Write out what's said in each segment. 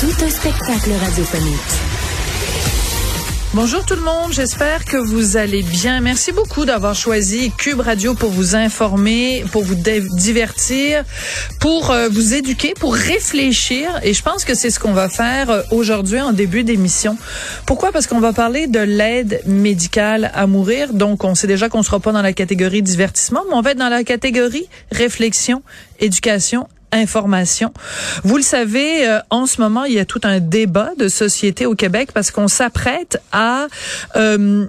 Tout un spectacle radiophonique. Bonjour tout le monde, j'espère que vous allez bien. Merci beaucoup d'avoir choisi Cube Radio pour vous informer, pour vous divertir, pour euh, vous éduquer, pour réfléchir. Et je pense que c'est ce qu'on va faire euh, aujourd'hui en début d'émission. Pourquoi? Parce qu'on va parler de l'aide médicale à mourir. Donc, on sait déjà qu'on sera pas dans la catégorie divertissement, mais on va être dans la catégorie réflexion, éducation information. Vous le savez, euh, en ce moment, il y a tout un débat de société au Québec parce qu'on s'apprête à euh,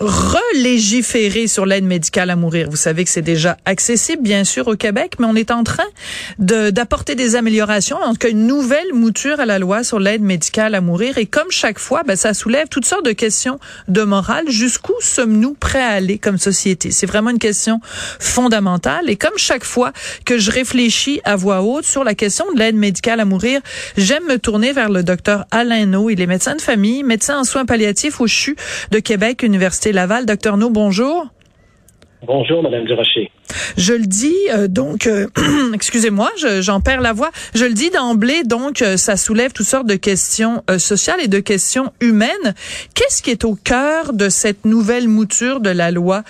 relégiférer sur l'aide médicale à mourir. Vous savez que c'est déjà accessible, bien sûr, au Québec, mais on est en train d'apporter des améliorations, en tout cas une nouvelle mouture à la loi sur l'aide médicale à mourir. Et comme chaque fois, ben, ça soulève toutes sortes de questions de morale. Jusqu'où sommes-nous prêts à aller comme société? C'est vraiment une question fondamentale. Et comme chaque fois que je réfléchis à voix haute sur la question de l'aide médicale à mourir, j'aime me tourner vers le docteur Alain No. Il est médecin de famille, médecin en soins palliatifs au CHU de Québec, Université Laval. Docteur No, bonjour. Bonjour, Madame Durocher. Je le dis, euh, donc, euh, excusez-moi, j'en perds la voix. Je le dis d'emblée, donc, euh, ça soulève toutes sortes de questions sociales et de questions humaines. Qu'est-ce qui est au cœur de cette nouvelle mouture de la loi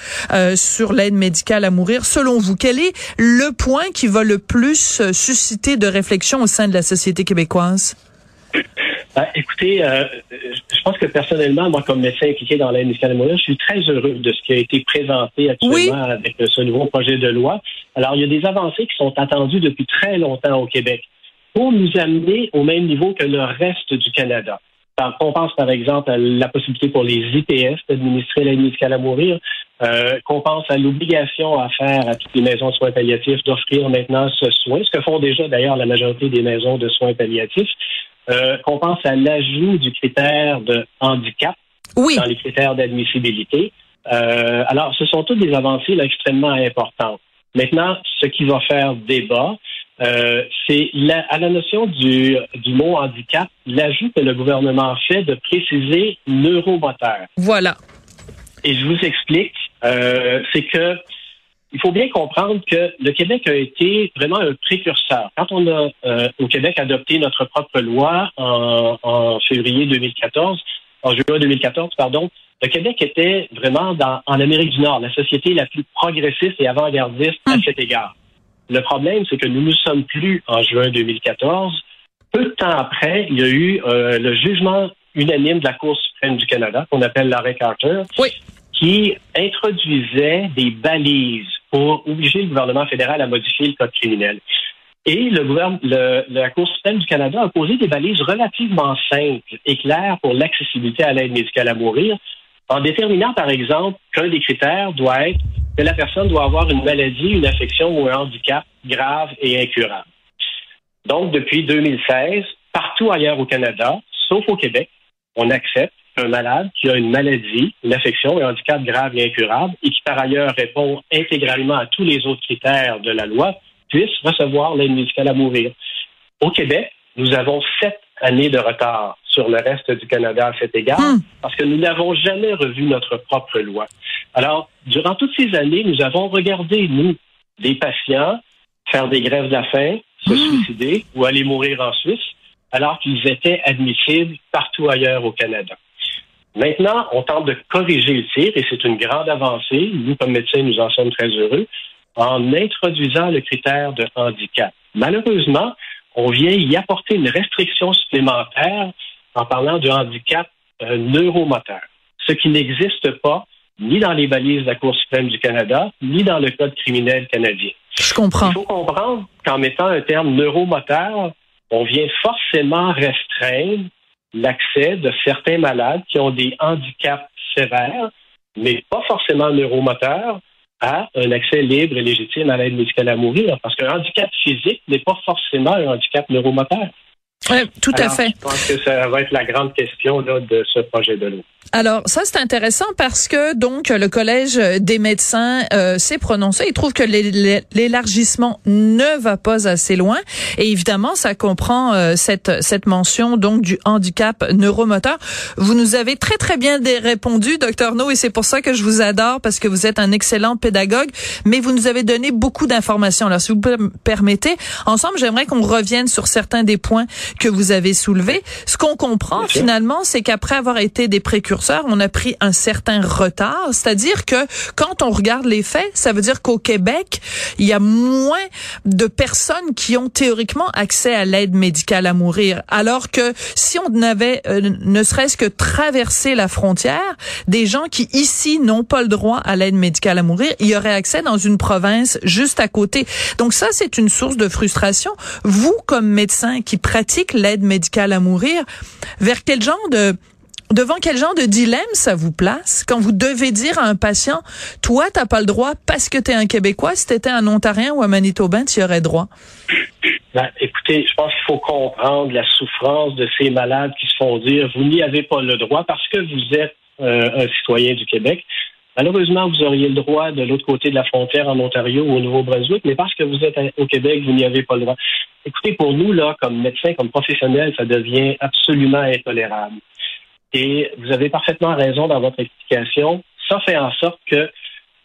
sur l'aide médicale à mourir, selon vous? Quel est le point qui va le plus susciter de réflexion au sein de la société québécoise? Ben, écoutez, pense que personnellement, moi, comme médecin impliqué dans l'aide médicale je suis très heureux de ce qui a été présenté actuellement avec ce nouveau projet de loi. Alors, il y a des avancées qui sont attendues depuis très longtemps au Québec pour nous amener au même niveau que le reste du Canada. On pense par exemple à la possibilité pour les IPS d'administrer l'aide médicale à mourir, euh, qu'on pense à l'obligation à faire à toutes les maisons de soins palliatifs d'offrir maintenant ce soin, ce que font déjà d'ailleurs la majorité des maisons de soins palliatifs. Euh, qu'on pense à l'ajout du critère de handicap dans les critères d'admissibilité. Euh, alors, ce sont toutes des avancées extrêmement importantes. Maintenant, ce qui va faire débat, euh, c'est à la notion du, du mot handicap, l'ajout que le gouvernement fait de préciser neuromoteur. Voilà. Et je vous explique, c'est que il faut bien comprendre que le Québec a été vraiment un précurseur. Quand on a euh, au Québec adopté notre propre loi en, février 2014, en juin 2014, pardon, le Québec était vraiment dans, en Amérique du Nord, la société la plus progressiste et avant-gardiste à cet égard. Le problème, c'est que nous ne sommes plus en juin 2014. Peu de temps après, il y a eu euh, le jugement unanime de la Cour suprême du Canada, qu'on appelle l'arrêt Carter, qui introduisait des balises pour obliger le gouvernement fédéral à modifier le code criminel. Et le gouvernement, la Cour suprême du Canada a posé des balises relativement simples et claires pour l'accessibilité à l'aide médicale à mourir, en déterminant, par exemple, qu'un des critères doit être que la personne doit avoir une maladie, une affection ou un handicap grave et incurable. Donc, depuis 2016, partout ailleurs au Canada, sauf au Québec, on accepte un malade qui a une maladie, une affection, un handicap grave et incurable, et qui par ailleurs répond intégralement à tous les autres critères de la loi, puisse recevoir l'aide médicale à mourir. Au Québec, nous avons sept années de retard sur le reste du Canada à cet égard, hmm. parce que nous n'avons jamais revu notre propre loi. Alors, durant toutes ces années, nous avons regardé, nous, des patients faire des grèves de la faim, se hmm. suicider ou aller mourir en Suisse, alors qu'ils étaient admissibles partout ailleurs au Canada. Maintenant, on tente de corriger le tir et c'est une grande avancée. Nous, comme médecins, nous en sommes très heureux en introduisant le critère de handicap. Malheureusement, on vient y apporter une restriction supplémentaire en parlant de handicap euh, neuromoteur, ce qui n'existe pas ni dans les balises de la Cour suprême du Canada, ni dans le Code criminel canadien. Je comprends. Il faut comprendre qu'en mettant un terme neuromoteur, on vient forcément restreindre l'accès de certains malades qui ont des handicaps sévères, mais pas forcément neuromoteurs, à un accès libre et légitime à l'aide médicale à mourir. Parce qu'un handicap physique n'est pas forcément un handicap neuromoteur. Oui, tout à fait. Je pense que ça va être la grande question là, de ce projet de loi. Alors ça c'est intéressant parce que donc le collège des médecins euh, s'est prononcé. Il trouve que l'élargissement ne va pas assez loin et évidemment ça comprend euh, cette cette mention donc du handicap neuromoteur. Vous nous avez très très bien répondu, docteur No, et c'est pour ça que je vous adore parce que vous êtes un excellent pédagogue. Mais vous nous avez donné beaucoup d'informations. Alors si vous me permettez, ensemble j'aimerais qu'on revienne sur certains des points que vous avez soulevés. Ce qu'on comprend finalement, c'est qu'après avoir été des précurseurs on a pris un certain retard. C'est-à-dire que quand on regarde les faits, ça veut dire qu'au Québec, il y a moins de personnes qui ont théoriquement accès à l'aide médicale à mourir. Alors que si on avait euh, ne serait-ce que traversé la frontière, des gens qui ici n'ont pas le droit à l'aide médicale à mourir, y aurait accès dans une province juste à côté. Donc ça, c'est une source de frustration. Vous, comme médecin qui pratique l'aide médicale à mourir, vers quel genre de Devant quel genre de dilemme ça vous place? Quand vous devez dire à un patient, toi, t'as pas le droit parce que tu es un Québécois, si t'étais un Ontarien ou un Manitobain, tu aurais droit? Ben, écoutez, je pense qu'il faut comprendre la souffrance de ces malades qui se font dire, vous n'y avez pas le droit parce que vous êtes euh, un citoyen du Québec. Malheureusement, vous auriez le droit de l'autre côté de la frontière en Ontario ou au Nouveau-Brunswick, mais parce que vous êtes au Québec, vous n'y avez pas le droit. Écoutez, pour nous, là, comme médecins, comme professionnels, ça devient absolument intolérable. Et vous avez parfaitement raison dans votre explication. Ça fait en sorte que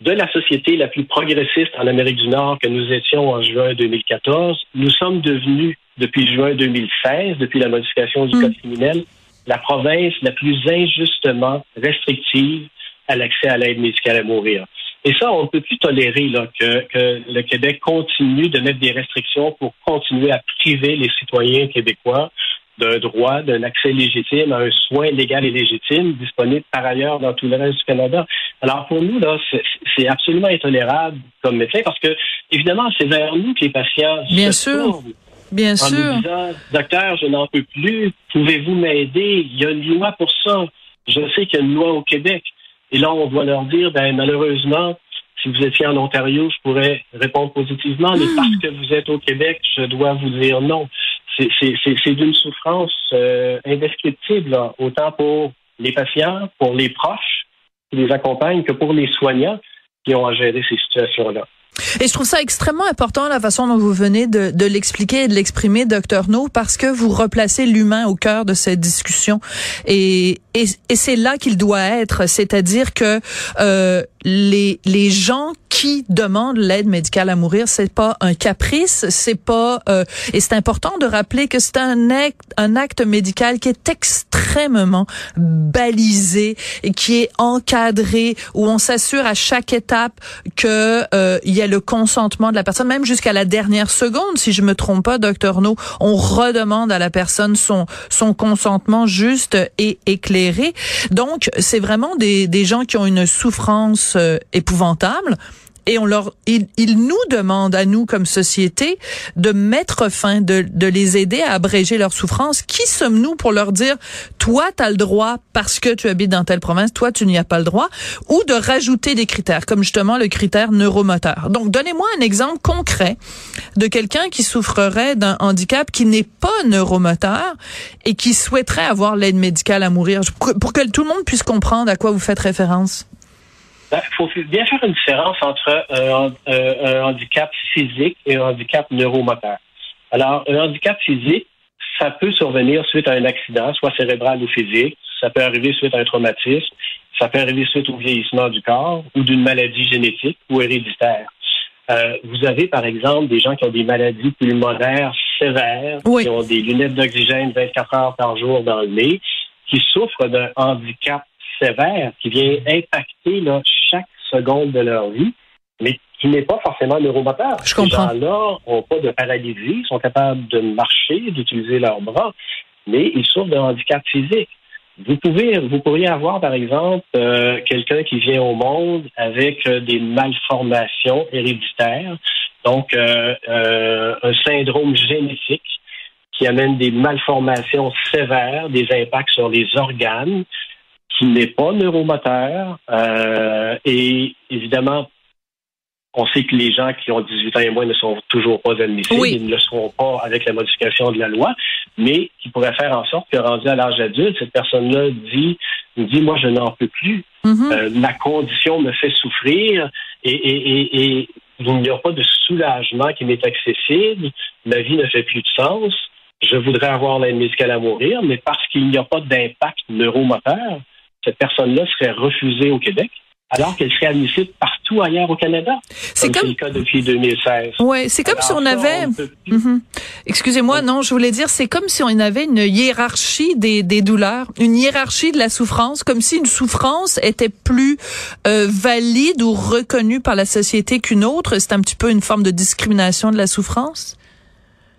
de la société la plus progressiste en Amérique du Nord que nous étions en juin 2014, nous sommes devenus, depuis juin 2016, depuis la modification du hmm. Code criminel, la province la plus injustement restrictive à l'accès à l'aide médicale à mourir. Et ça, on ne peut plus tolérer là, que, que, le Québec continue de mettre des restrictions pour continuer à priver les citoyens québécois d'un droit, d'un accès légitime à un soin légal et légitime disponible par ailleurs dans tout le reste du Canada. Alors pour nous, là, c'est absolument intolérable comme médecin parce que, évidemment, c'est vers nous que les patients Bien se sûr. Bien en sûr. Nous disant, docteur, je n'en peux plus. Pouvez-vous m'aider? Il y a une loi pour ça. Je sais qu'il y a une loi au Québec. Et là, on doit leur dire, ben, malheureusement, si vous étiez en Ontario, je pourrais répondre positivement, mais hmm. parce que vous êtes au Québec, je dois vous dire non c'est d'une souffrance euh, indescriptible, autant pour les patients, pour les proches qui les accompagnent, que pour les soignants qui ont à gérer ces situations-là. Et je trouve ça extrêmement important la façon dont vous venez de, l'expliquer et de l'exprimer, docteur No, parce que vous replacez l'humain au cœur de cette discussion. Et, et, et c'est là qu'il doit être, c'est-à-dire que euh, les, les gens qui demandent l'aide médicale à mourir, c'est pas un caprice, c'est pas euh, et c'est important de rappeler que c'est un acte, un acte médical qui est extrêmement balisé et qui est encadré où on s'assure à chaque étape que euh, il y a le consentement de la personne, même jusqu'à la dernière seconde, si je me trompe pas, docteur No, on redemande à la personne son son consentement juste et éclairé. Donc c'est vraiment des des gens qui ont une souffrance euh, épouvantable et on leur, ils, nous demandent à nous comme société de mettre fin, de, de les aider à abréger leur souffrance. Qui sommes-nous pour leur dire, toi, tu as le droit parce que tu habites dans telle province, toi, tu n'y as pas le droit, ou de rajouter des critères, comme justement le critère neuromoteur. Donc, donnez-moi un exemple concret de quelqu'un qui souffrerait d'un handicap qui n'est pas neuromoteur et qui souhaiterait avoir l'aide médicale à mourir, pour que tout le monde puisse comprendre à quoi vous faites référence. Il ben, faut bien faire une différence entre un, un, handicap physique et un handicap neuromoteur. Alors, un handicap physique, ça peut survenir suite à un accident, soit cérébral ou physique. Ça peut arriver suite à un traumatisme. Ça peut arriver suite au vieillissement du corps ou d'une maladie génétique ou héréditaire. Euh, vous avez, par exemple, des gens qui ont des maladies pulmonaires sévères, qui ont des lunettes d'oxygène 24 heures par jour dans le nez, qui souffrent d'un handicap sévère qui vient impacter là, chaque seconde de leur vie, mais qui n'est pas forcément neuromoteur. Je comprends. Ces gens-là n'ont pas de paralysie, sont capables de marcher, d'utiliser leurs bras, mais ils souffrent d'un handicap physique. Vous pouvez, vous pourriez avoir, par exemple, euh, quelqu'un qui vient au monde avec euh, des malformations héréditaires, donc euh, un syndrome génétique qui amène des malformations sévères, des impacts sur les organes, qui n'est pas neuromoteur. Euh, et évidemment, on sait que les gens qui ont 18 ans et moins ne sont toujours pas admissibles. Ils ne le seront pas avec la modification de la loi. mais qui pourrait faire en sorte que rendu à l'âge adulte, cette personne-là dit, dit, moi, je n'en peux plus. Mhm. Euh, ma condition me fait souffrir et, et, et, et il n'y a pas de soulagement qui m'est accessible. Ma vie ne fait plus de sens. Je voudrais avoir l'aide médicale à mourir, mais parce qu'il n'y a pas d'impact neuromoteur, cette personne-là serait refusée au Québec alors qu'elle serait admissible partout ailleurs au Canada. C'est comme, le cas depuis 2016. Ouais, c'est comme si on avait. Mhm. Excusez-moi, non, je voulais dire, c'est comme si on avait une hiérarchie des, des douleurs, une hiérarchie de la souffrance, comme si une souffrance était plus euh, valide ou reconnue par la société qu'une autre. C'est un petit peu une forme de discrimination de la souffrance?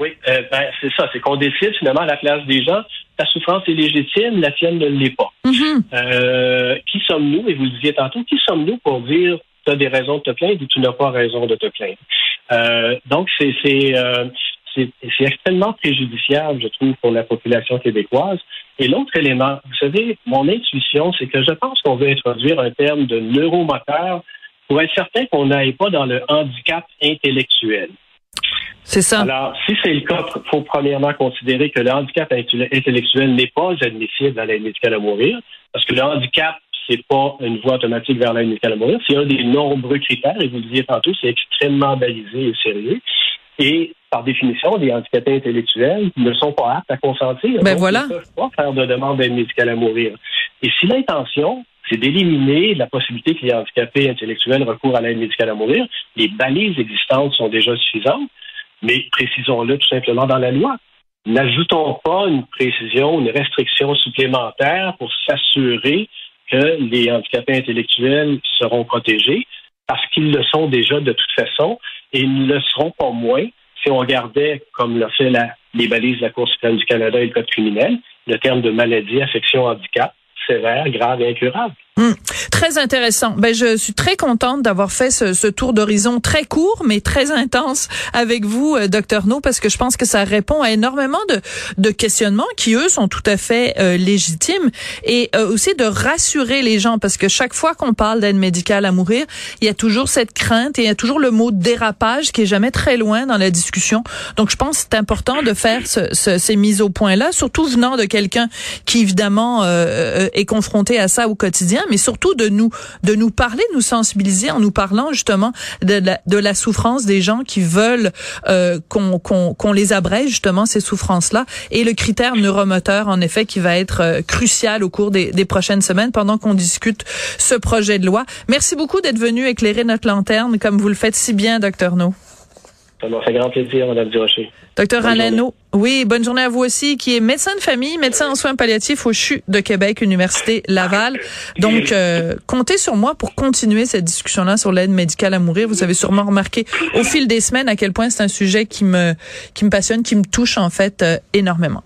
Oui, euh, ben, c'est ça, c'est qu'on décide finalement à la place des gens ta souffrance est légitime, la tienne ne l'est pas. Mhm. Euh, qui sommes-nous, et vous le disiez tantôt, qui sommes-nous pour dire tu as des raisons de te plaindre ou tu n'as pas raison de te plaindre? Euh, donc, c'est euh, c'est extrêmement préjudiciable, je trouve, pour la population québécoise. Et l'autre élément, vous savez, mon intuition, c'est que je pense qu'on veut introduire un terme de neuromoteur pour être certain qu'on n'aille pas dans le handicap intellectuel. C'est ça. Alors, si c'est le cas, il faut premièrement considérer que le handicap intellectuel n'est pas admissible à l'aide médicale à mourir, parce que le handicap, c'est pas une voie automatique vers l'aide médicale à mourir. C'est un des nombreux critères, et vous le disiez tantôt, c'est extrêmement balisé et sérieux. Et par définition, les handicapés intellectuels ne sont pas aptes à consentir. Ben voilà. Ils ne peuvent pas faire de demande d'aide médicale à mourir. Et si l'intention, c'est d'éliminer la possibilité que les handicapés intellectuels recourent à l'aide médicale à mourir, les balises existantes sont déjà suffisantes mais précisons-le tout simplement dans la loi. N'ajoutons pas une précision, une restriction supplémentaire pour s'assurer que les handicapés intellectuels seront protégés, parce qu'ils le sont déjà de toute façon, et ils ne le seront pas moins si on regardait, comme l'a fait la, les balises de la Cour suprême du Canada et le Code criminel, le terme de maladie, affection, handicap, sévère, grave et incurable. Hum, très intéressant. Ben, je suis très contente d'avoir fait ce, ce tour d'horizon très court, mais très intense avec vous, euh, docteur No, parce que je pense que ça répond à énormément de, de questionnements qui, eux, sont tout à fait euh, légitimes et euh, aussi de rassurer les gens, parce que chaque fois qu'on parle d'aide médicale à mourir, il y a toujours cette crainte et il y a toujours le mot dérapage qui est jamais très loin dans la discussion. Donc, je pense que c'est important de faire ce, ce, ces mises au point-là, surtout venant de quelqu'un qui, évidemment, est confronté à ça au quotidien mais surtout de nous de nous parler, de nous sensibiliser en nous parlant justement de la, de la souffrance des gens qui veulent euh, qu'on les abrège justement ces souffrances-là et le critère neuromoteur en effet qui va être euh, crucial au cours des, des prochaines semaines pendant qu'on discute ce projet de loi. Merci beaucoup d'être venu éclairer notre lanterne comme vous le faites si bien, docteur No. Ça m'a fait grand plaisir, Mme Durocher. Docteur Alano, oui, bonne journée à vous aussi, qui est médecin de famille, médecin en soins palliatifs au CHU de Québec, Université Laval. Donc, euh, comptez sur moi pour continuer cette discussion-là sur l'aide médicale à mourir. Vous avez sûrement remarqué au fil des semaines à quel point c'est un sujet qui me, qui me passionne, qui me touche en fait euh, énormément.